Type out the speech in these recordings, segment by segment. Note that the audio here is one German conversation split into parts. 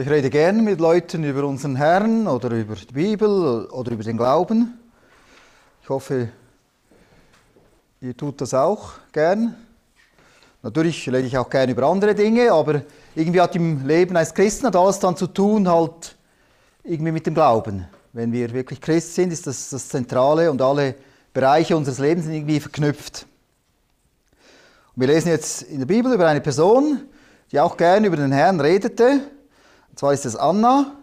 Ich rede gerne mit Leuten über unseren Herrn oder über die Bibel oder über den Glauben. Ich hoffe, ihr tut das auch gern. Natürlich rede ich auch gerne über andere Dinge, aber irgendwie hat im Leben eines Christen hat alles dann zu tun halt irgendwie mit dem Glauben. Wenn wir wirklich Christ sind, ist das das Zentrale und alle Bereiche unseres Lebens sind irgendwie verknüpft. Und wir lesen jetzt in der Bibel über eine Person, die auch gerne über den Herrn redete. Zwar ist es Anna.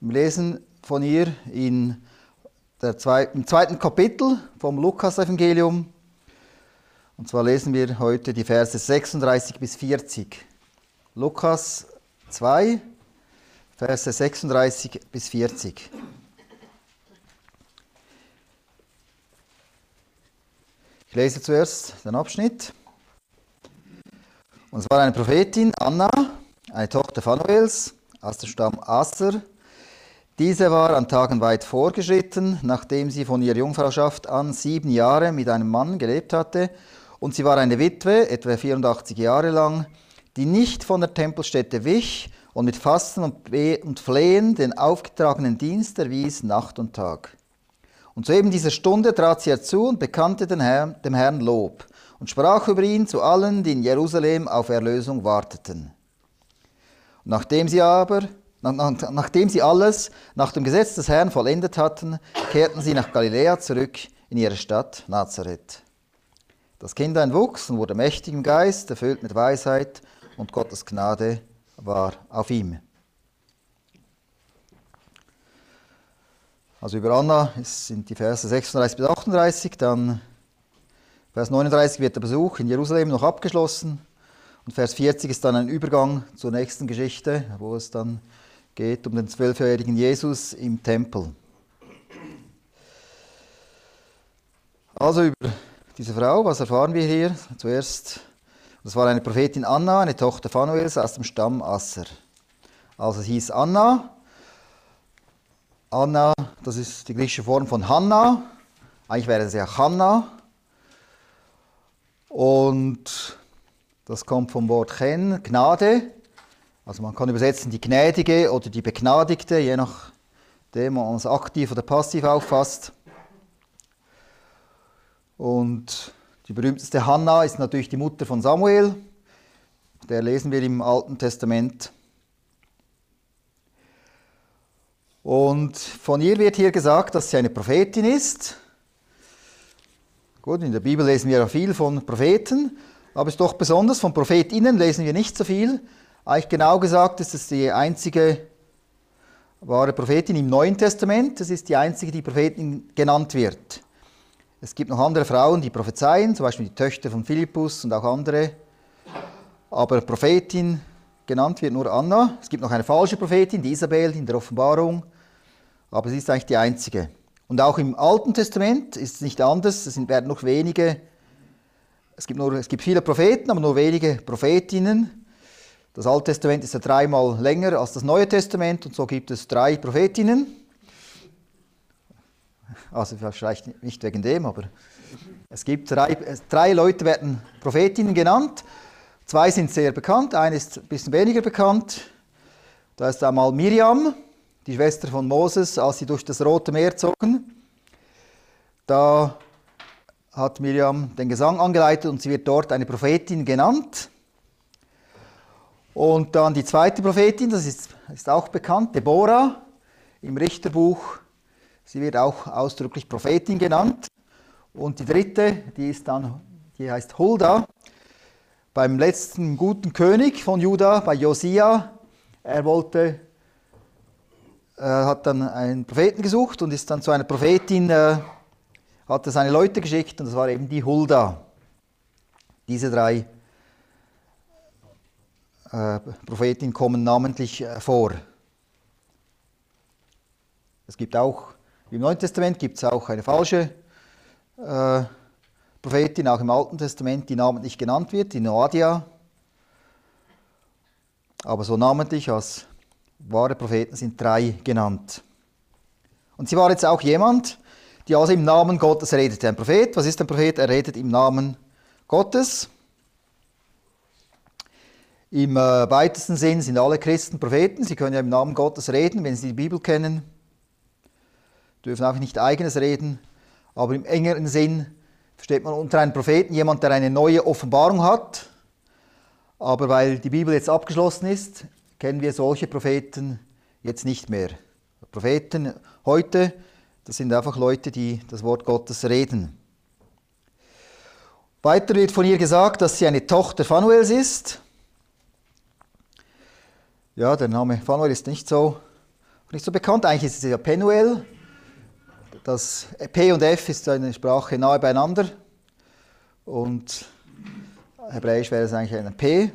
Wir lesen von ihr in der zwei, im zweiten Kapitel vom Lukas-Evangelium. Und zwar lesen wir heute die Verse 36 bis 40. Lukas 2, Verse 36 bis 40. Ich lese zuerst den Abschnitt. Und es war eine Prophetin, Anna, eine Tochter Phanuels, aus dem Stamm Aser. Diese war an Tagen weit vorgeschritten, nachdem sie von ihrer Jungfrauschaft an sieben Jahre mit einem Mann gelebt hatte. Und sie war eine Witwe, etwa 84 Jahre lang, die nicht von der Tempelstätte wich und mit Fasten und Flehen den aufgetragenen Dienst erwies Nacht und Tag. Und zu eben dieser Stunde trat sie herzu und bekannte dem Herrn, dem Herrn Lob und sprach über ihn zu allen, die in Jerusalem auf Erlösung warteten. Nachdem sie aber, nach, nach, nachdem sie alles nach dem Gesetz des Herrn vollendet hatten, kehrten sie nach Galiläa zurück in ihre Stadt Nazareth. Das Kindlein wuchs und wurde mächtig im Geist, erfüllt mit Weisheit, und Gottes Gnade war auf ihm. Also über Anna sind die Verse 36 bis 38, dann Vers 39 wird der Besuch in Jerusalem noch abgeschlossen und Vers 40 ist dann ein Übergang zur nächsten Geschichte, wo es dann geht um den zwölfjährigen Jesus im Tempel. Also über diese Frau, was erfahren wir hier? Zuerst, das war eine Prophetin Anna, eine Tochter Phanuels aus dem Stamm Asser. Also es hieß Anna, Anna, das ist die griechische Form von Hanna. Eigentlich wäre es ja Hanna. Und das kommt vom Wort Chen, Gnade. Also man kann übersetzen die Gnädige oder die Begnadigte, je nachdem man es aktiv oder passiv auffasst. Und die berühmteste Hanna ist natürlich die Mutter von Samuel. Der lesen wir im Alten Testament. Und von ihr wird hier gesagt, dass sie eine Prophetin ist. Gut, in der Bibel lesen wir ja viel von Propheten, aber es ist doch besonders, von Prophetinnen lesen wir nicht so viel. Eigentlich genau gesagt ist es die einzige wahre Prophetin im Neuen Testament. Es ist die einzige, die Prophetin genannt wird. Es gibt noch andere Frauen, die prophezeien, zum Beispiel die Töchter von Philippus und auch andere. Aber Prophetin genannt wird nur Anna. Es gibt noch eine falsche Prophetin, die Isabel in der Offenbarung aber sie ist eigentlich die einzige. Und auch im Alten Testament ist es nicht anders, es werden noch wenige, es gibt, nur, es gibt viele Propheten, aber nur wenige Prophetinnen. Das Alte Testament ist ja dreimal länger als das Neue Testament und so gibt es drei Prophetinnen. Also vielleicht nicht wegen dem, aber es gibt drei, drei Leute werden Prophetinnen genannt. Zwei sind sehr bekannt, eine ist ein bisschen weniger bekannt. Da ist einmal Miriam, die Schwester von Moses, als sie durch das Rote Meer zogen. Da hat Miriam den Gesang angeleitet und sie wird dort eine Prophetin genannt. Und dann die zweite Prophetin, das ist, ist auch bekannt, Deborah im Richterbuch. Sie wird auch ausdrücklich Prophetin genannt. Und die dritte, die ist dann, die heißt Hulda. Beim letzten guten König von Juda, bei Josia, er wollte er hat dann einen Propheten gesucht und ist dann zu einer Prophetin, äh, hatte seine Leute geschickt und das war eben die Hulda. Diese drei äh, Prophetinnen kommen namentlich äh, vor. Es gibt auch, im Neuen Testament gibt es auch eine falsche äh, Prophetin, auch im Alten Testament, die namentlich genannt wird, die Noadia. Aber so namentlich als wahre Propheten sind drei genannt. Und sie war jetzt auch jemand, die also im Namen Gottes redete. Ein Prophet, was ist ein Prophet? Er redet im Namen Gottes. Im äh, weitesten Sinn sind alle Christen Propheten. Sie können ja im Namen Gottes reden, wenn sie die Bibel kennen. Dürfen auch nicht eigenes reden. Aber im engeren Sinn versteht man unter einem Propheten jemand, der eine neue Offenbarung hat. Aber weil die Bibel jetzt abgeschlossen ist, kennen wir solche Propheten jetzt nicht mehr. Propheten heute, das sind einfach Leute, die das Wort Gottes reden. Weiter wird von ihr gesagt, dass sie eine Tochter Phanuels ist. Ja, der Name Phanuel ist nicht so, nicht so bekannt. Eigentlich ist es ja Penuel. Das P und F ist eine Sprache nahe beieinander. Und hebräisch wäre es eigentlich ein P.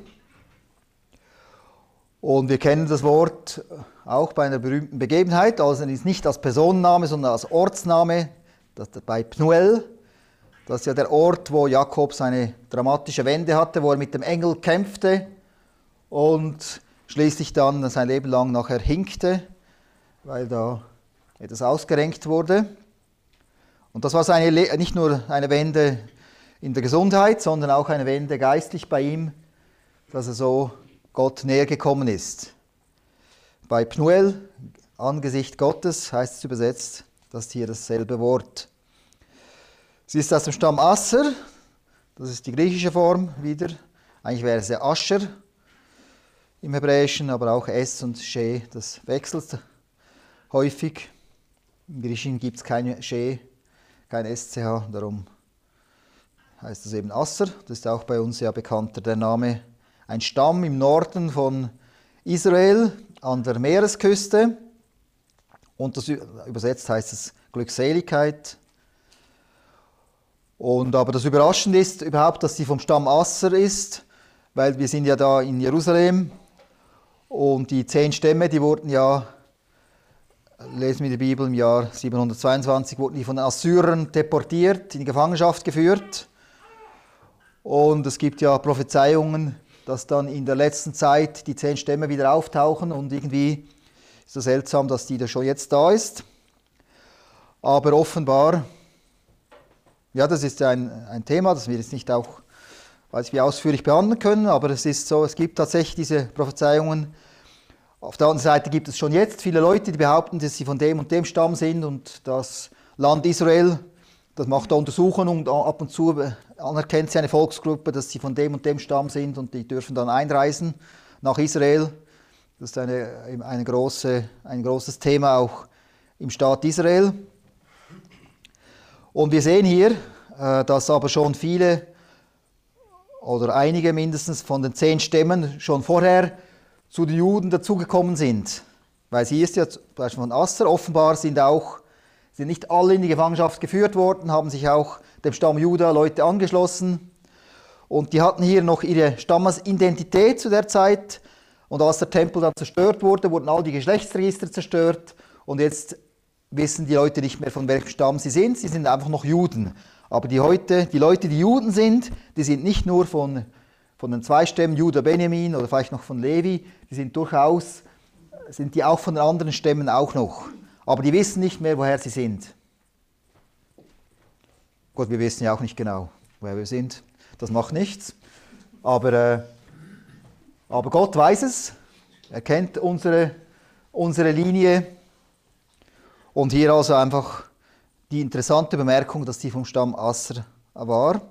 Und wir kennen das Wort auch bei einer berühmten Begebenheit, also nicht als Personenname, sondern als Ortsname, das bei Pnuel. Das ist ja der Ort, wo Jakob seine dramatische Wende hatte, wo er mit dem Engel kämpfte und schließlich dann sein Leben lang nachher hinkte, weil da etwas ausgerenkt wurde. Und das war seine, nicht nur eine Wende in der Gesundheit, sondern auch eine Wende geistlich bei ihm, dass er so Gott näher gekommen ist. Bei Pnuel, Angesicht Gottes, heißt es übersetzt, das ist hier dasselbe Wort. Sie ist aus dem Stamm Asser, das ist die griechische Form wieder. Eigentlich wäre es ja Ascher im Hebräischen, aber auch S und She, das wechselt häufig. Im Griechischen gibt es keine She, kein SCH, darum heißt es eben Asser. Das ist auch bei uns ja bekannter der Name. Ein Stamm im Norden von Israel an der Meeresküste. Und das übersetzt heißt es Glückseligkeit. Und aber das Überraschende ist überhaupt, dass sie vom Stamm Asser ist, weil wir sind ja da in Jerusalem und die zehn Stämme, die wurden ja, lesen wir der Bibel, im Jahr 722 wurden die von Assyrern deportiert, in die Gefangenschaft geführt. Und es gibt ja Prophezeiungen, dass dann in der letzten Zeit die zehn Stämme wieder auftauchen und irgendwie ist es seltsam, dass die da schon jetzt da ist. Aber offenbar ja, das ist ein, ein Thema, das wir jetzt nicht auch, weiß ich, wie ausführlich behandeln können, aber es ist so, es gibt tatsächlich diese Prophezeiungen. Auf der anderen Seite gibt es schon jetzt viele Leute, die behaupten, dass sie von dem und dem Stamm sind und das Land Israel, das macht da Untersuchungen und ab und zu anerkennt sie eine Volksgruppe, dass sie von dem und dem Stamm sind und die dürfen dann einreisen nach Israel. Das ist eine, eine große, ein großes Thema auch im Staat Israel. Und wir sehen hier, äh, dass aber schon viele oder einige mindestens von den zehn Stämmen schon vorher zu den Juden dazugekommen sind. Weil sie ist ja zum Beispiel von Asser, offenbar sind auch sind nicht alle in die Gefangenschaft geführt worden, haben sich auch dem Stamm Juda Leute angeschlossen. Und die hatten hier noch ihre Stammesidentität zu der Zeit. Und als der Tempel dann zerstört wurde, wurden all die Geschlechtsregister zerstört. Und jetzt wissen die Leute nicht mehr, von welchem Stamm sie sind. Sie sind einfach noch Juden. Aber die, heute, die Leute, die Juden sind, die sind nicht nur von, von den zwei Stämmen Judah, Benjamin oder vielleicht noch von Levi, die sind durchaus, sind die auch von den anderen Stämmen auch noch. Aber die wissen nicht mehr, woher sie sind. Gut, wir wissen ja auch nicht genau, woher wir sind. Das macht nichts. Aber, äh, aber Gott weiß es. Er kennt unsere, unsere Linie und hier also einfach die interessante Bemerkung, dass die vom Stamm Asser war.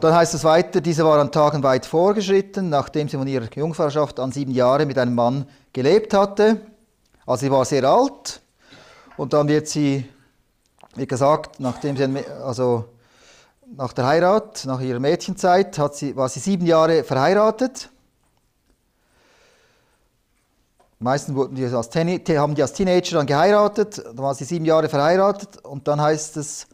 Dann heißt es weiter, diese war an Tagen weit vorgeschritten, nachdem sie von ihrer Jungfrauschaft an sieben Jahre mit einem Mann gelebt hatte. Also sie war sehr alt. Und dann wird sie, wie gesagt, nachdem sie, also nach der Heirat, nach ihrer Mädchenzeit, hat sie, war sie sieben Jahre verheiratet. Meistens wurden die als haben die als Teenager dann geheiratet, dann waren sie sieben Jahre verheiratet und dann heißt es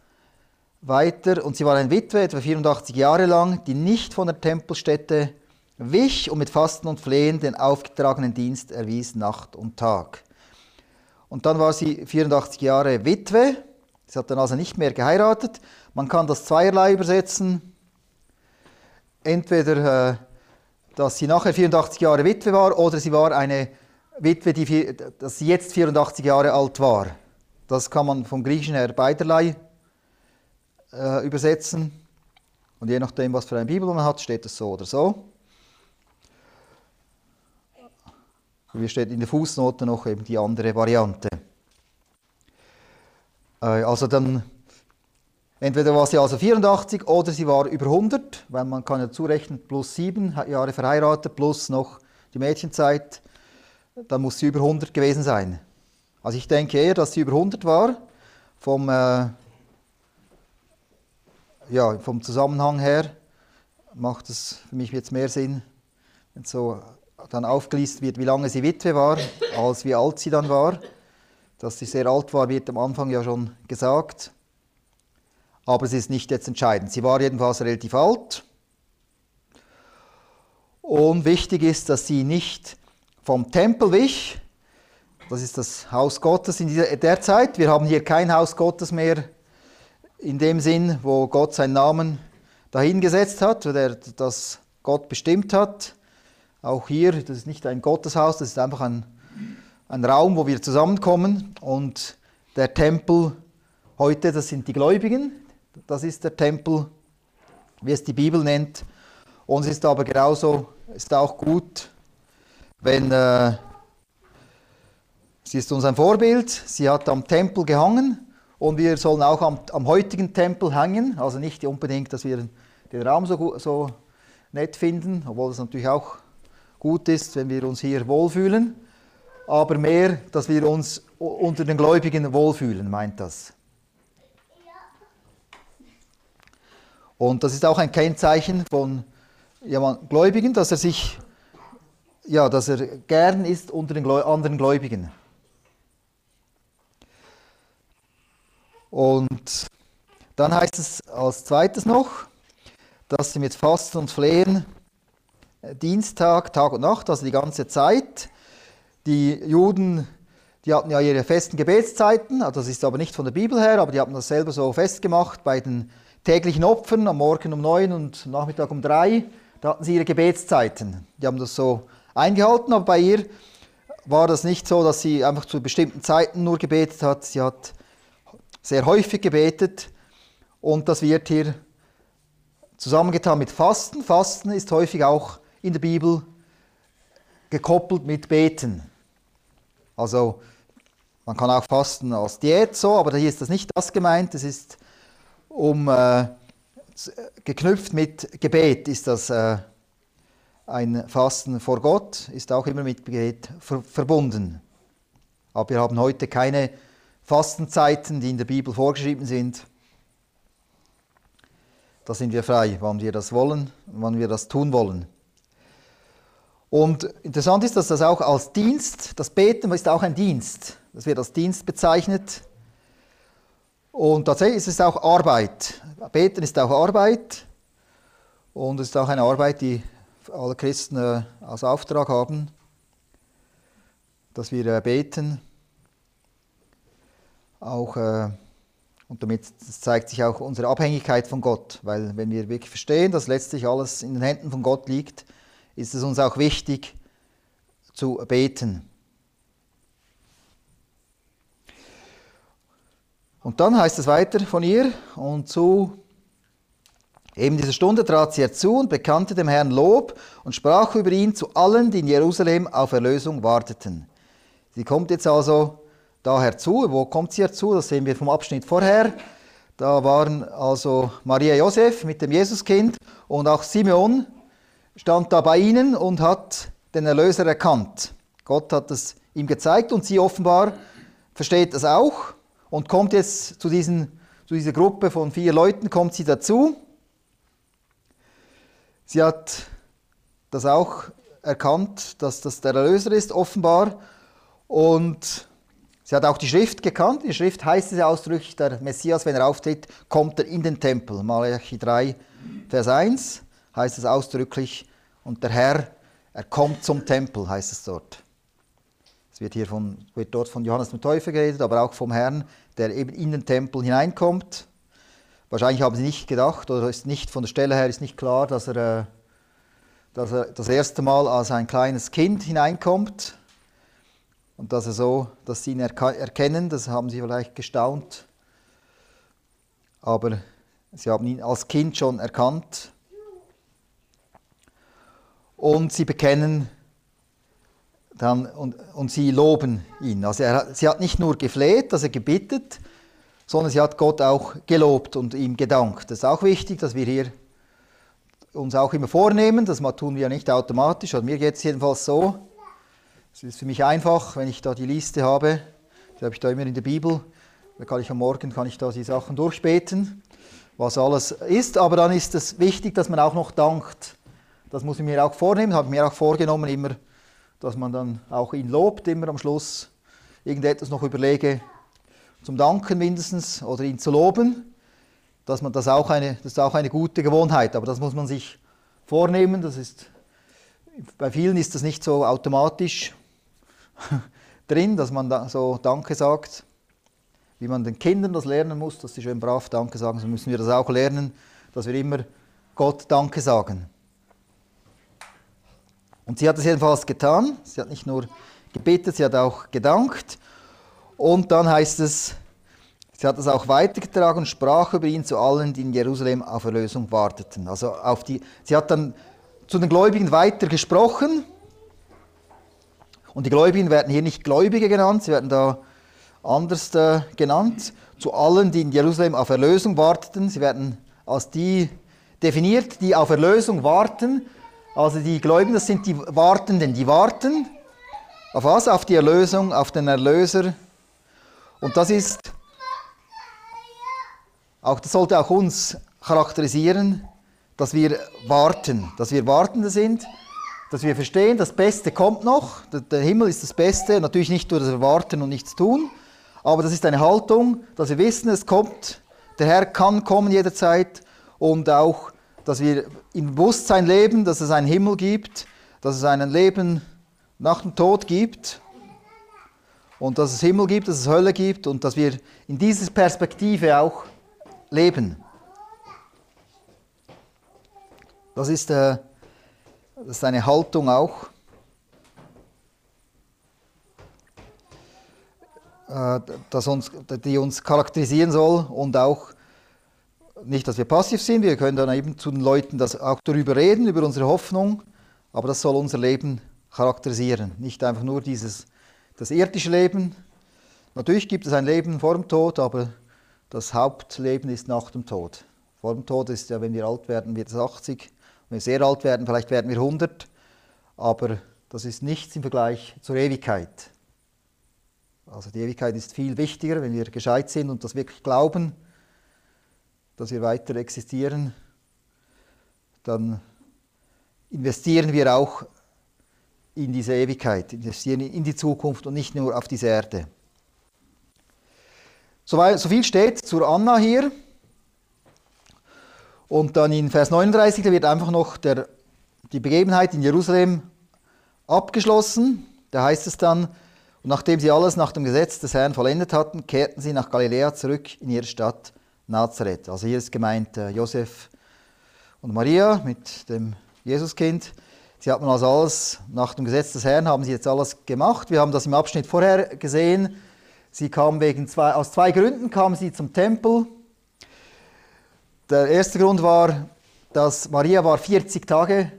weiter, und sie war eine Witwe, etwa 84 Jahre lang, die nicht von der Tempelstätte wich und mit Fasten und Flehen den aufgetragenen Dienst erwies Nacht und Tag. Und dann war sie 84 Jahre Witwe, sie hat dann also nicht mehr geheiratet. Man kann das zweierlei übersetzen. Entweder, äh, dass sie nachher 84 Jahre Witwe war oder sie war eine Witwe, die, dass sie jetzt 84 Jahre alt war. Das kann man vom Griechischen her beiderlei äh, übersetzen. Und je nachdem, was für eine Bibel man hat, steht es so oder so. Hier steht in der Fußnote noch eben die andere Variante. Äh, also dann, entweder war sie also 84 oder sie war über 100, weil man kann ja zurechnen, plus sieben Jahre verheiratet, plus noch die Mädchenzeit, dann muss sie über 100 gewesen sein. Also ich denke eher, dass sie über 100 war, vom, äh, ja, vom Zusammenhang her macht es für mich jetzt mehr Sinn, wenn so dann aufgelistet wird, wie lange sie Witwe war, als wie alt sie dann war. Dass sie sehr alt war, wird am Anfang ja schon gesagt. Aber es ist nicht jetzt entscheidend. Sie war jedenfalls relativ alt. Und wichtig ist, dass sie nicht vom Tempel wich. Das ist das Haus Gottes in dieser, der Zeit. Wir haben hier kein Haus Gottes mehr in dem Sinn, wo Gott seinen Namen dahingesetzt hat, der das Gott bestimmt hat. Auch hier, das ist nicht ein Gotteshaus, das ist einfach ein, ein Raum, wo wir zusammenkommen. Und der Tempel heute, das sind die Gläubigen. Das ist der Tempel, wie es die Bibel nennt. Und es ist aber genauso, ist auch gut, wenn äh, sie ist uns ein Vorbild. Sie hat am Tempel gehangen und wir sollen auch am, am heutigen Tempel hängen. Also nicht unbedingt, dass wir den Raum so, so nett finden, obwohl es natürlich auch gut ist, wenn wir uns hier wohlfühlen, aber mehr, dass wir uns unter den Gläubigen wohlfühlen, meint das. Und das ist auch ein Kennzeichen von jemand Gläubigen, dass er sich, ja, dass er gern ist unter den anderen Gläubigen. Und dann heißt es als zweites noch, dass sie mit Fasten und Flehen Dienstag, Tag und Nacht, also die ganze Zeit. Die Juden, die hatten ja ihre festen Gebetszeiten, also das ist aber nicht von der Bibel her, aber die haben das selber so festgemacht bei den täglichen Opfern, am Morgen um neun und Nachmittag um drei, da hatten sie ihre Gebetszeiten. Die haben das so eingehalten, aber bei ihr war das nicht so, dass sie einfach zu bestimmten Zeiten nur gebetet hat. Sie hat sehr häufig gebetet und das wird hier zusammengetan mit Fasten. Fasten ist häufig auch in der Bibel gekoppelt mit Beten. Also man kann auch fasten als Diät so, aber hier ist das nicht das gemeint. Es ist um äh, geknüpft mit Gebet ist das äh, ein Fasten vor Gott, ist auch immer mit Gebet ver verbunden. Aber wir haben heute keine Fastenzeiten, die in der Bibel vorgeschrieben sind. Da sind wir frei, wann wir das wollen, wann wir das tun wollen. Und interessant ist, dass das auch als Dienst, das Beten ist auch ein Dienst. Das wird als Dienst bezeichnet. Und tatsächlich ist es auch Arbeit. Beten ist auch Arbeit. Und es ist auch eine Arbeit, die alle Christen äh, als Auftrag haben, dass wir äh, beten. Auch, äh, und damit zeigt sich auch unsere Abhängigkeit von Gott. Weil wenn wir wirklich verstehen, dass letztlich alles in den Händen von Gott liegt, ist es uns auch wichtig zu beten. Und dann heißt es weiter von ihr, und zu eben dieser Stunde trat sie herzu und bekannte dem Herrn Lob und sprach über ihn zu allen, die in Jerusalem auf Erlösung warteten. Sie kommt jetzt also da herzu. Wo kommt sie herzu? Das sehen wir vom Abschnitt vorher. Da waren also Maria Josef mit dem Jesuskind und auch Simeon stand da bei ihnen und hat den Erlöser erkannt. Gott hat es ihm gezeigt und sie offenbar versteht das auch und kommt jetzt zu, diesen, zu dieser Gruppe von vier Leuten, kommt sie dazu. Sie hat das auch erkannt, dass das der Erlöser ist, offenbar. Und sie hat auch die Schrift gekannt. In der Schrift heißt es ja ausdrücklich, der Messias, wenn er auftritt, kommt er in den Tempel. Malachi 3, Vers 1 heißt es ausdrücklich, und der Herr, er kommt zum Tempel, heißt es dort. Es wird hier von, wird dort von Johannes dem Täufer geredet, aber auch vom Herrn, der eben in den Tempel hineinkommt. Wahrscheinlich haben sie nicht gedacht, oder ist nicht von der Stelle her ist nicht klar, dass er, äh, dass er das erste Mal als ein kleines Kind hineinkommt und dass er so, dass sie ihn erkennen, das haben sie vielleicht gestaunt. Aber sie haben ihn als Kind schon erkannt und sie bekennen, dann, und, und sie loben ihn. Also er, sie hat nicht nur gefleht, also gebittet, sondern sie hat Gott auch gelobt und ihm gedankt. Das ist auch wichtig, dass wir hier uns auch immer vornehmen, das tun wir ja nicht automatisch, also mir geht es jedenfalls so. Es ist für mich einfach, wenn ich da die Liste habe, die habe ich da immer in der Bibel, da kann ich am Morgen kann ich da die Sachen durchbeten, was alles ist, aber dann ist es wichtig, dass man auch noch dankt. Das muss ich mir auch vornehmen, habe ich mir auch vorgenommen, immer, dass man dann auch ihn lobt, immer am Schluss irgendetwas noch überlege, zum Danken mindestens oder ihn zu loben dass man das auch eine, das ist auch eine gute Gewohnheit, aber das muss man sich vornehmen. Das ist, bei vielen ist das nicht so automatisch drin, dass man da so Danke sagt. Wie man den Kindern das lernen muss, dass sie schön brav Danke sagen, so müssen wir das auch lernen, dass wir immer Gott Danke sagen. Und sie hat es jedenfalls getan. Sie hat nicht nur gebetet, sie hat auch gedankt. Und dann heißt es, Sie hat es auch weitergetragen und sprach über ihn zu allen, die in Jerusalem auf Erlösung warteten. Also auf die, sie hat dann zu den Gläubigen weiter gesprochen. Und die Gläubigen werden hier nicht Gläubige genannt, sie werden da anders äh, genannt. Zu allen, die in Jerusalem auf Erlösung warteten. Sie werden als die definiert, die auf Erlösung warten. Also die Gläubigen, das sind die Wartenden, die warten. Auf was? Auf die Erlösung, auf den Erlöser. Und das ist auch das sollte auch uns charakterisieren, dass wir warten, dass wir Wartende sind, dass wir verstehen, das Beste kommt noch, der Himmel ist das Beste, natürlich nicht nur das Warten und nichts tun, aber das ist eine Haltung, dass wir wissen, es kommt, der Herr kann kommen jederzeit und auch, dass wir im Bewusstsein leben, dass es einen Himmel gibt, dass es ein Leben nach dem Tod gibt und dass es Himmel gibt, dass es Hölle gibt und dass wir in dieser Perspektive auch leben. Das ist, äh, das ist eine Haltung auch. Äh, das uns, die uns charakterisieren soll und auch nicht, dass wir passiv sind, wir können dann eben zu den Leuten das auch darüber reden, über unsere Hoffnung, aber das soll unser Leben charakterisieren, nicht einfach nur dieses, das irdische Leben. Natürlich gibt es ein Leben vor dem Tod, aber das Hauptleben ist nach dem Tod. Vor dem Tod ist ja, wenn wir alt werden, wird es 80. Wenn wir sehr alt werden, vielleicht werden wir 100. Aber das ist nichts im Vergleich zur Ewigkeit. Also die Ewigkeit ist viel wichtiger, wenn wir gescheit sind und das wirklich glauben, dass wir weiter existieren, dann investieren wir auch in diese Ewigkeit, investieren in die Zukunft und nicht nur auf diese Erde. So, viel steht zur Anna hier. Und dann in Vers 39, da wird einfach noch der, die Begebenheit in Jerusalem abgeschlossen. Da heißt es dann, und nachdem sie alles nach dem Gesetz des Herrn vollendet hatten, kehrten sie nach Galiläa zurück in ihre Stadt Nazareth. Also hier ist gemeint äh, Josef und Maria mit dem Jesuskind. Sie hatten also alles nach dem Gesetz des Herrn, haben sie jetzt alles gemacht. Wir haben das im Abschnitt vorher gesehen. Sie kam wegen zwei, aus zwei Gründen kam sie zum Tempel. Der erste Grund war, dass Maria war 40 Tage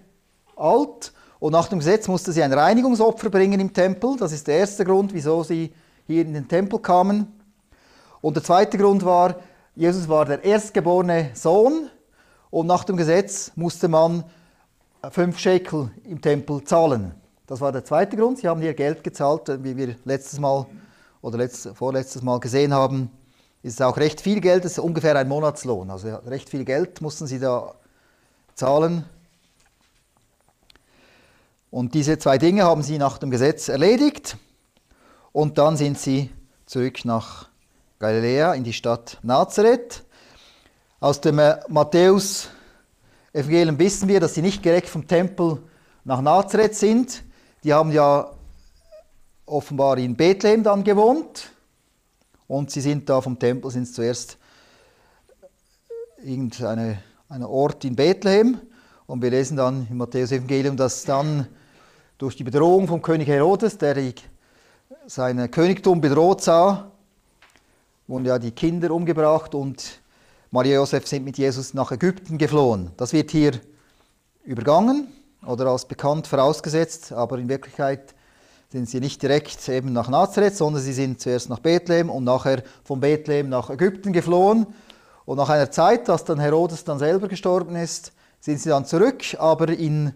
alt und nach dem Gesetz musste sie ein Reinigungsopfer bringen im Tempel. Das ist der erste Grund, wieso sie hier in den Tempel kamen. Und der zweite Grund war, Jesus war der erstgeborene Sohn und nach dem Gesetz musste man fünf Shekel im Tempel zahlen. Das war der zweite Grund. Sie haben hier Geld gezahlt, wie wir letztes Mal oder letzt, vorletztes Mal gesehen haben, ist auch recht viel Geld, das ist ungefähr ein Monatslohn. Also recht viel Geld mussten sie da zahlen. Und diese zwei Dinge haben sie nach dem Gesetz erledigt. Und dann sind sie zurück nach Galiläa in die Stadt Nazareth. Aus dem äh, Matthäus-Evangelium wissen wir, dass sie nicht direkt vom Tempel nach Nazareth sind. Die haben ja offenbar in Bethlehem dann gewohnt und sie sind da vom Tempel, sind zuerst irgendein Ort in Bethlehem und wir lesen dann im Matthäus-Evangelium, dass dann durch die Bedrohung vom König Herodes, der sein Königtum bedroht sah, wurden ja die Kinder umgebracht und Maria und Josef sind mit Jesus nach Ägypten geflohen. Das wird hier übergangen oder als bekannt vorausgesetzt, aber in Wirklichkeit sind sie nicht direkt eben nach Nazareth, sondern sie sind zuerst nach Bethlehem und nachher von Bethlehem nach Ägypten geflohen. Und nach einer Zeit, dass dann Herodes dann selber gestorben ist, sind sie dann zurück, aber in,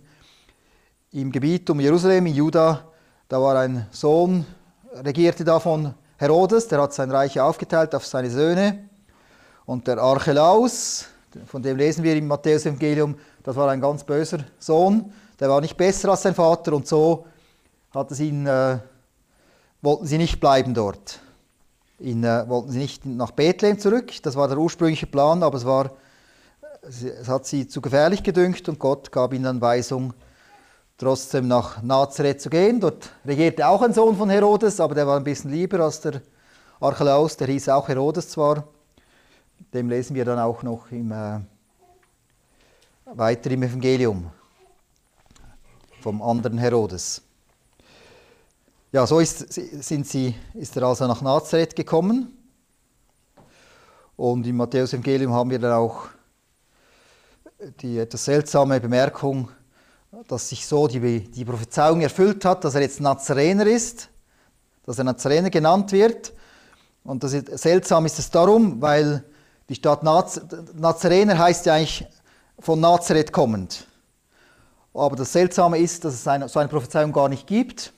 im Gebiet um Jerusalem, in Juda, da war ein Sohn, regierte da von Herodes, der hat sein Reich aufgeteilt auf seine Söhne. Und der Archelaus, von dem lesen wir im Matthäus-Evangelium, das war ein ganz böser Sohn, der war nicht besser als sein Vater und so hat es ihn, äh, wollten sie nicht bleiben dort. Ihn, äh, wollten sie nicht nach Bethlehem zurück, das war der ursprüngliche Plan, aber es, war, es hat sie zu gefährlich gedünkt und Gott gab ihnen dann Weisung, trotzdem nach Nazareth zu gehen. Dort regierte auch ein Sohn von Herodes, aber der war ein bisschen lieber als der Archelaus, der hieß auch Herodes zwar. Dem lesen wir dann auch noch im, äh, weiter im Evangelium vom anderen Herodes. Ja, so ist, sind sie, ist er also nach Nazareth gekommen. Und im Matthäus-Evangelium haben wir dann auch die etwas seltsame Bemerkung, dass sich so die, die Prophezeiung erfüllt hat, dass er jetzt Nazarener ist, dass er Nazarener genannt wird. Und das ist, seltsam ist es darum, weil die Stadt Naz Nazarener heißt ja eigentlich von Nazareth kommend. Aber das Seltsame ist, dass es eine, so eine Prophezeiung gar nicht gibt.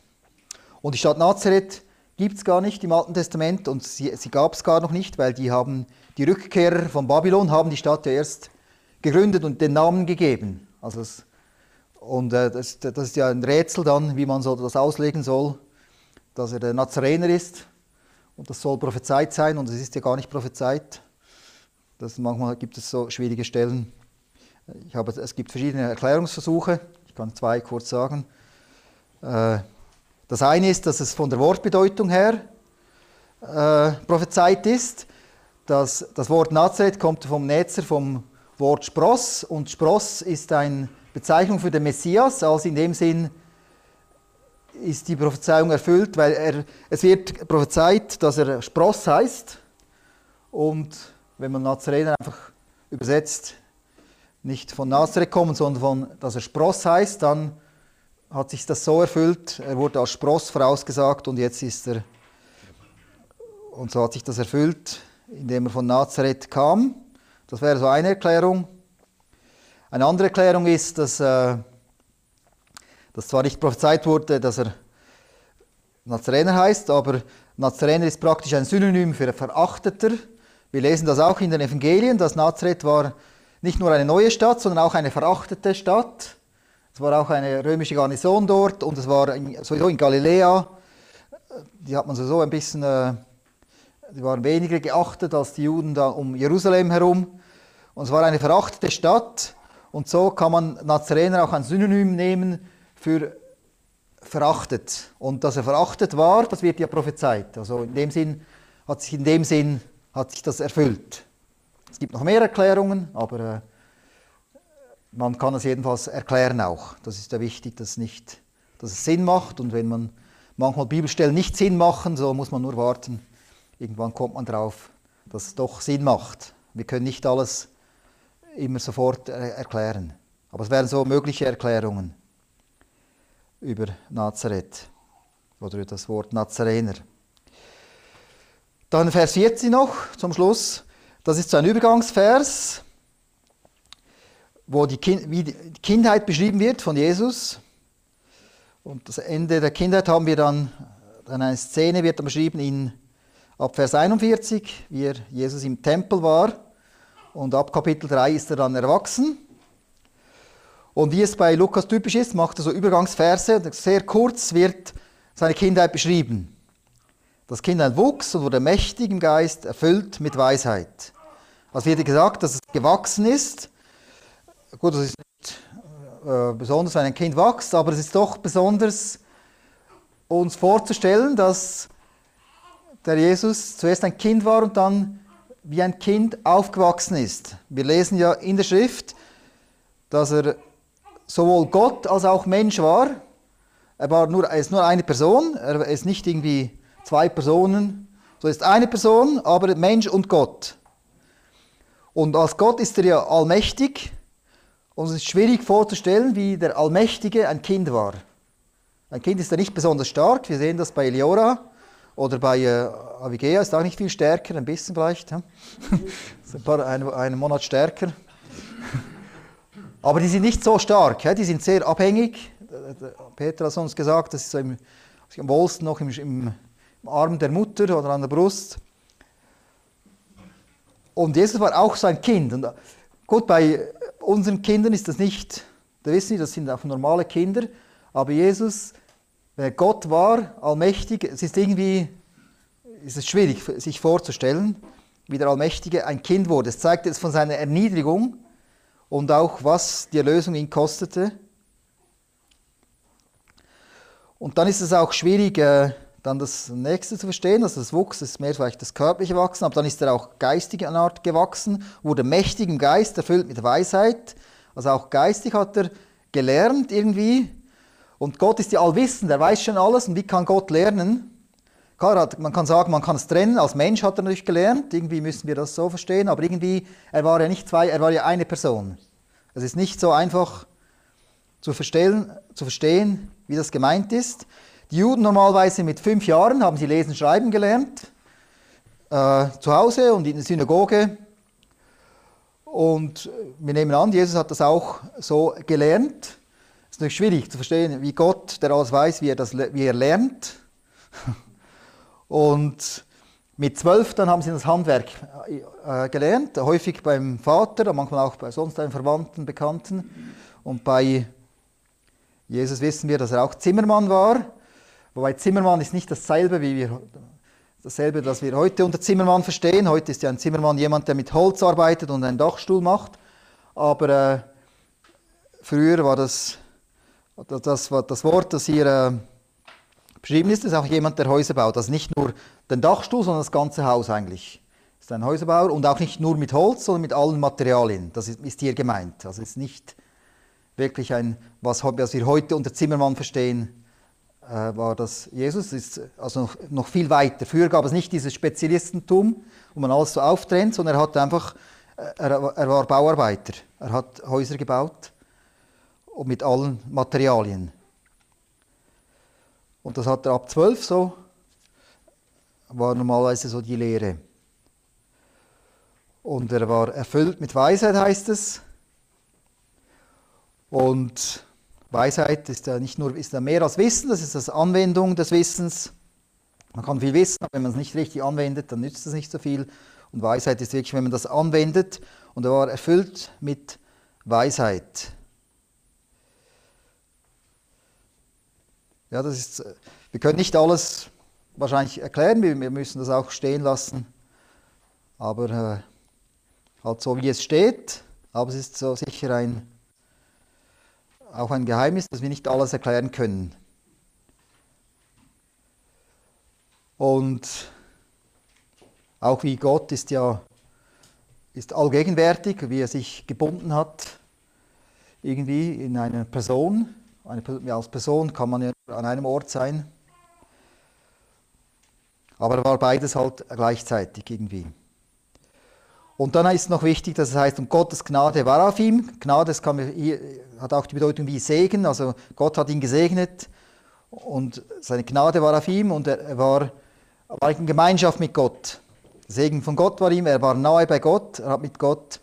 Und die Stadt Nazareth gibt es gar nicht im Alten Testament und sie, sie gab es gar noch nicht, weil die haben die Rückkehrer von Babylon haben die Stadt ja erst gegründet und den Namen gegeben. Also es, und äh, das, das, ist ja ein Rätsel dann, wie man so das auslegen soll, dass er der Nazarener ist und das soll prophezeit sein und es ist ja gar nicht prophezeit. Das, manchmal gibt es so schwierige Stellen. Ich habe, es gibt verschiedene Erklärungsversuche, ich kann zwei kurz sagen. Äh, das eine ist, dass es von der Wortbedeutung her äh, prophezeit ist. Dass das Wort Nazareth kommt vom Netzer, vom Wort Spross. Und Spross ist eine Bezeichnung für den Messias. Also in dem Sinn ist die Prophezeiung erfüllt, weil er, es wird prophezeit, dass er Spross heißt. Und wenn man Nazarener einfach übersetzt, nicht von Nazareth kommen, sondern von, dass er Spross heißt, dann hat sich das so erfüllt. Er wurde als Spross vorausgesagt und jetzt ist er, und so hat sich das erfüllt, indem er von Nazareth kam. Das wäre so eine Erklärung. Eine andere Erklärung ist, dass, äh, dass zwar nicht prophezeit wurde, dass er Nazarener heißt, aber Nazarener ist praktisch ein Synonym für Verachteter. Wir lesen das auch in den Evangelien, dass Nazareth war nicht nur eine neue Stadt, sondern auch eine verachtete Stadt. Es war auch eine römische Garnison dort und es war sowieso in Galiläa. Die hat man sowieso ein bisschen, äh, die waren weniger geachtet als die Juden da um Jerusalem herum. Und es war eine verachtete Stadt. Und so kann man Nazarener auch ein Synonym nehmen für verachtet. Und dass er verachtet war, das wird ja prophezeit. Also in dem Sinn hat sich in dem Sinn hat sich das erfüllt. Es gibt noch mehr Erklärungen, aber äh, man kann es jedenfalls erklären auch. Das ist ja wichtig, dass, nicht, dass es Sinn macht. Und wenn man manchmal Bibelstellen nicht Sinn machen, so muss man nur warten. Irgendwann kommt man drauf, dass es doch Sinn macht. Wir können nicht alles immer sofort erklären. Aber es wären so mögliche Erklärungen über Nazareth oder über das Wort Nazarener. Dann Vers 14 noch zum Schluss. Das ist so ein Übergangsvers wo die, kind, die Kindheit beschrieben wird von Jesus. Und das Ende der Kindheit haben wir dann, dann eine Szene wird dann beschrieben in ab Vers 41, wie Jesus im Tempel war. Und ab Kapitel 3 ist er dann erwachsen. Und wie es bei Lukas typisch ist, macht er so Übergangsverse. Sehr kurz wird seine Kindheit beschrieben. Das Kind wuchs und wurde mächtig im Geist, erfüllt mit Weisheit. Also wird gesagt, dass es gewachsen ist gut, das ist nicht äh, besonders, wenn ein Kind wächst, aber es ist doch besonders, uns vorzustellen, dass der Jesus zuerst ein Kind war und dann wie ein Kind aufgewachsen ist. Wir lesen ja in der Schrift, dass er sowohl Gott als auch Mensch war. Er, war nur, er ist nur eine Person, er ist nicht irgendwie zwei Personen. So ist eine Person, aber Mensch und Gott. Und als Gott ist er ja allmächtig und es ist schwierig vorzustellen, wie der Allmächtige ein Kind war. Ein Kind ist ja nicht besonders stark. Wir sehen das bei Eliora oder bei äh, Avigea, ist auch nicht viel stärker, ein bisschen vielleicht. Ja? ein paar, einen, einen Monat stärker. Aber die sind nicht so stark, ja? die sind sehr abhängig. Peter hat uns gesagt, das ist so im, am wohlsten noch im, im, im Arm der Mutter oder an der Brust. Und Jesus war auch so ein Kind. Und gut, bei unseren Kindern ist das nicht, da wissen Sie, das sind auch normale Kinder, aber Jesus, wenn er Gott war, allmächtig, es ist irgendwie, ist es schwierig, sich vorzustellen, wie der Allmächtige ein Kind wurde. Es zeigt jetzt von seiner Erniedrigung und auch, was die Erlösung ihn kostete. Und dann ist es auch schwierig, äh, dann das nächste zu verstehen, also das Wuchs ist mehr vielleicht das körperliche Wachsen, aber dann ist er auch geistig an Art gewachsen, wurde mächtig im Geist, erfüllt mit Weisheit. Also auch geistig hat er gelernt irgendwie. Und Gott ist ja allwissend, er weiß schon alles. Und wie kann Gott lernen? Klar, man kann sagen, man kann es trennen. Als Mensch hat er natürlich gelernt. Irgendwie müssen wir das so verstehen. Aber irgendwie, er war ja nicht zwei, er war ja eine Person. Es ist nicht so einfach zu verstehen, zu verstehen wie das gemeint ist. Die Juden normalerweise mit fünf Jahren haben sie lesen, schreiben gelernt, äh, zu Hause und in der Synagoge. Und wir nehmen an, Jesus hat das auch so gelernt. Es ist natürlich schwierig zu verstehen, wie Gott, der alles weiß, wie er, das, wie er lernt. Und mit zwölf dann haben sie das Handwerk äh, gelernt, häufig beim Vater, manchmal auch bei sonst einem Verwandten, Bekannten. Und bei Jesus wissen wir, dass er auch Zimmermann war. Wobei Zimmermann ist nicht dasselbe, wie wir, dasselbe, das wir heute unter Zimmermann verstehen. Heute ist ja ein Zimmermann jemand, der mit Holz arbeitet und einen Dachstuhl macht. Aber äh, früher war das, das, das, Wort, das hier äh, beschrieben ist, ist auch jemand, der Häuser baut. Also nicht nur den Dachstuhl, sondern das ganze Haus eigentlich. Das ist ein Häuserbauer und auch nicht nur mit Holz, sondern mit allen Materialien. Das ist, ist hier gemeint. Also ist nicht wirklich ein, was, was wir heute unter Zimmermann verstehen, äh, war das Jesus, ist also noch, noch, viel weiter. Früher gab es nicht dieses Spezialistentum, wo man alles so auftrennt, sondern er hat einfach, äh, er, er war Bauarbeiter. Er hat Häuser gebaut und mit allen Materialien. Und das hat er ab zwölf so, war normalerweise so die Lehre. Und er war erfüllt mit Weisheit, heißt es. Und Weisheit ist ja nicht nur ist ja mehr als Wissen, das ist das Anwendung des Wissens. Man kann viel wissen, aber wenn man es nicht richtig anwendet, dann nützt es nicht so viel. Und Weisheit ist wirklich, wenn man das anwendet. Und er war erfüllt mit Weisheit. Ja, das ist, wir können nicht alles wahrscheinlich erklären, wir müssen das auch stehen lassen. Aber äh, halt so, wie es steht. Aber es ist so sicher ein auch ein Geheimnis, dass wir nicht alles erklären können. Und auch wie Gott ist ja ist allgegenwärtig, wie er sich gebunden hat, irgendwie in einer Person. Eine, als Person kann man ja an einem Ort sein. Aber er war beides halt gleichzeitig irgendwie. Und dann ist noch wichtig, dass es heißt, und Gottes Gnade war auf ihm. Gnade kann, hat auch die Bedeutung wie Segen, also Gott hat ihn gesegnet und seine Gnade war auf ihm und er war, war in Gemeinschaft mit Gott. Segen von Gott war ihm, er war nahe bei Gott, er hat mit Gott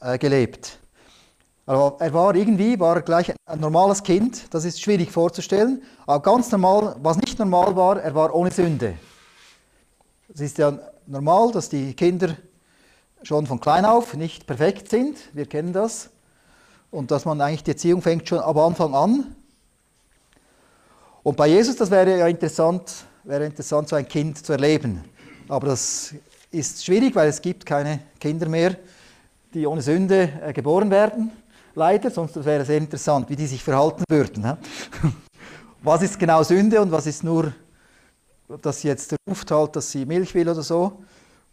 äh, gelebt. Aber er war irgendwie, war gleich ein normales Kind, das ist schwierig vorzustellen, aber ganz normal, was nicht normal war, er war ohne Sünde. Es ist ja normal, dass die Kinder schon von klein auf nicht perfekt sind. Wir kennen das. Und dass man eigentlich die Erziehung fängt schon am Anfang an. Und bei Jesus, das wäre ja interessant, wäre interessant, so ein Kind zu erleben. Aber das ist schwierig, weil es gibt keine Kinder mehr, die ohne Sünde äh, geboren werden. Leider, sonst wäre es sehr interessant, wie die sich verhalten würden. Was ist genau Sünde und was ist nur, dass sie jetzt ruft halt, dass sie Milch will oder so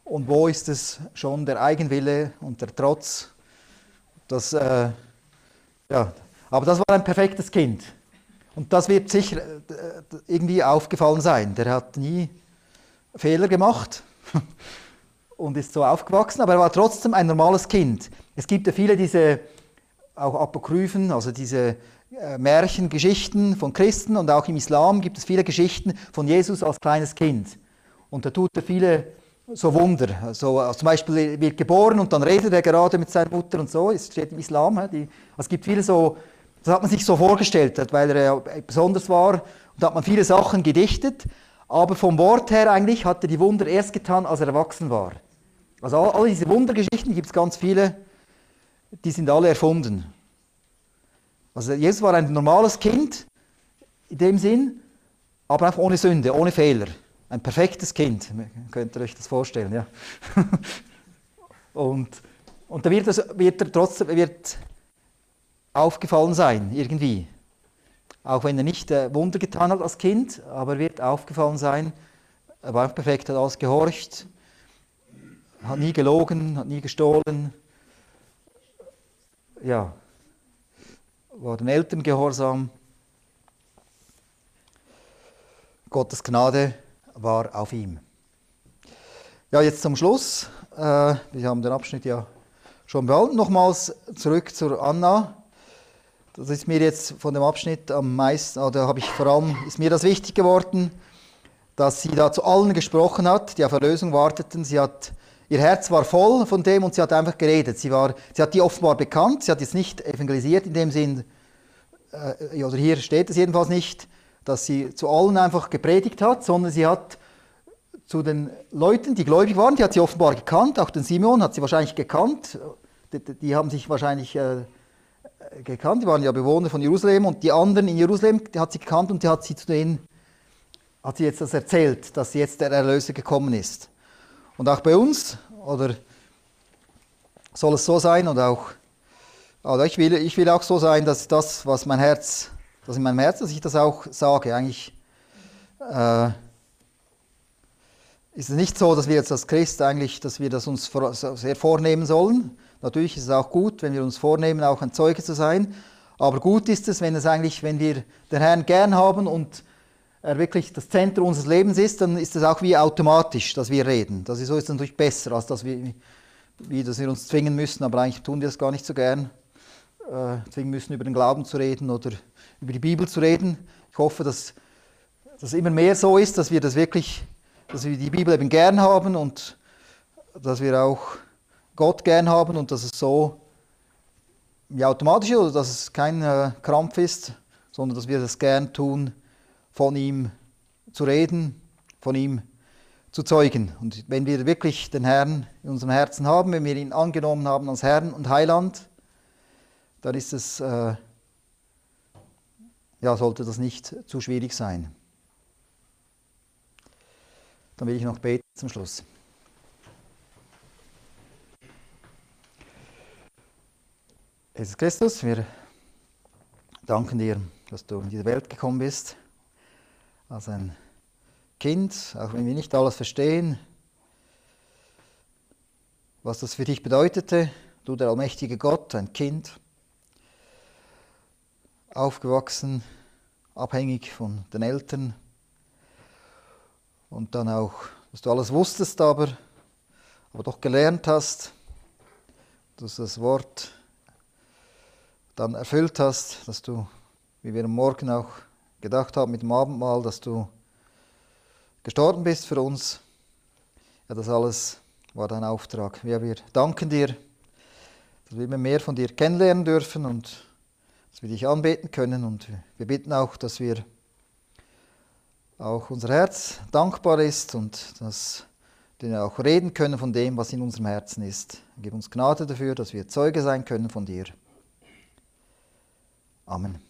und wo ist es schon der Eigenwille und der Trotz. Das, äh, ja. Aber das war ein perfektes Kind. Und das wird sicher äh, irgendwie aufgefallen sein. Der hat nie Fehler gemacht und ist so aufgewachsen, aber er war trotzdem ein normales Kind. Es gibt ja viele diese auch Apokryphen, also diese äh, Märchen, Geschichten von Christen und auch im Islam gibt es viele Geschichten von Jesus als kleines Kind. Und da tut er viele so Wunder. Also, also zum Beispiel wird geboren und dann redet er gerade mit seiner Mutter und so. Es steht im Islam. Die, also es gibt viele so, das hat man sich so vorgestellt, weil er besonders war. Und da hat man viele Sachen gedichtet. Aber vom Wort her eigentlich hat er die Wunder erst getan, als er erwachsen war. Also all, all diese Wundergeschichten gibt es ganz viele, die sind alle erfunden. Also Jesus war ein normales Kind in dem Sinn, aber einfach ohne Sünde, ohne Fehler. Ein perfektes Kind, könnt ihr euch das vorstellen. Ja? und, und da wird, das, wird er trotzdem wird aufgefallen sein, irgendwie. Auch wenn er nicht äh, Wunder getan hat als Kind, aber er wird aufgefallen sein, er war perfekt, hat alles gehorcht, hat nie gelogen, hat nie gestohlen. Ja, war den Eltern gehorsam. Gottes Gnade war auf ihm. Ja, jetzt zum Schluss. Äh, wir haben den Abschnitt ja schon behalten. Nochmals zurück zur Anna. Das ist mir jetzt von dem Abschnitt am meisten, oder habe ich vor allem, ist mir das wichtig geworden, dass sie da zu allen gesprochen hat, die auf Erlösung warteten. Sie hat, ihr Herz war voll von dem und sie hat einfach geredet. Sie, war, sie hat die offenbar bekannt, sie hat jetzt nicht evangelisiert in dem Sinn, äh, oder hier steht es jedenfalls nicht, dass sie zu allen einfach gepredigt hat, sondern sie hat zu den Leuten, die gläubig waren, die hat sie offenbar gekannt, auch den Simeon hat sie wahrscheinlich gekannt, die, die haben sich wahrscheinlich äh, gekannt, die waren ja Bewohner von Jerusalem und die anderen in Jerusalem, die hat sie gekannt und die hat sie zu denen, hat sie jetzt das erzählt, dass jetzt der Erlöser gekommen ist. Und auch bei uns, oder soll es so sein und auch also ich will, ich will auch so sein, dass das, was mein Herz, das in meinem Herzen, dass ich das auch sage. Eigentlich äh, ist es nicht so, dass wir jetzt als Christ eigentlich, dass wir das uns sehr vornehmen sollen. Natürlich ist es auch gut, wenn wir uns vornehmen, auch ein Zeuge zu sein. Aber gut ist es, wenn es eigentlich, wenn wir den Herrn gern haben und er wirklich das Zentrum unseres Lebens ist, dann ist es auch wie automatisch, dass wir reden. Das ist so ist natürlich besser, als dass wir, wie, dass wir uns zwingen müssen. Aber eigentlich tun wir das gar nicht so gern äh, zwingen müssen, über den Glauben zu reden oder über die Bibel zu reden. Ich hoffe, dass das immer mehr so ist, dass wir das wirklich, dass wir die Bibel eben gern haben und dass wir auch Gott gern haben und dass es so wie automatisch ist oder dass es kein äh, Krampf ist, sondern dass wir das gern tun, von ihm zu reden, von ihm zu zeugen. Und wenn wir wirklich den Herrn in unserem Herzen haben, wenn wir ihn angenommen haben als Herrn und Heiland, dann ist es, äh, ja, sollte das nicht zu schwierig sein. Dann will ich noch beten zum Schluss. Jesus Christus, wir danken dir, dass du in diese Welt gekommen bist, als ein Kind, auch wenn wir nicht alles verstehen, was das für dich bedeutete, du der allmächtige Gott, ein Kind aufgewachsen, abhängig von den Eltern. Und dann auch, dass du alles wusstest, aber, aber doch gelernt hast, dass das Wort dann erfüllt hast, dass du, wie wir am Morgen auch gedacht haben mit dem Abendmahl, dass du gestorben bist für uns. Ja, das alles war dein Auftrag. Ja, wir danken dir, dass wir immer mehr von dir kennenlernen dürfen und dass wir dich anbeten können und wir bitten auch, dass wir auch unser Herz dankbar ist und dass wir auch reden können von dem, was in unserem Herzen ist. Gib uns Gnade dafür, dass wir Zeuge sein können von dir. Amen.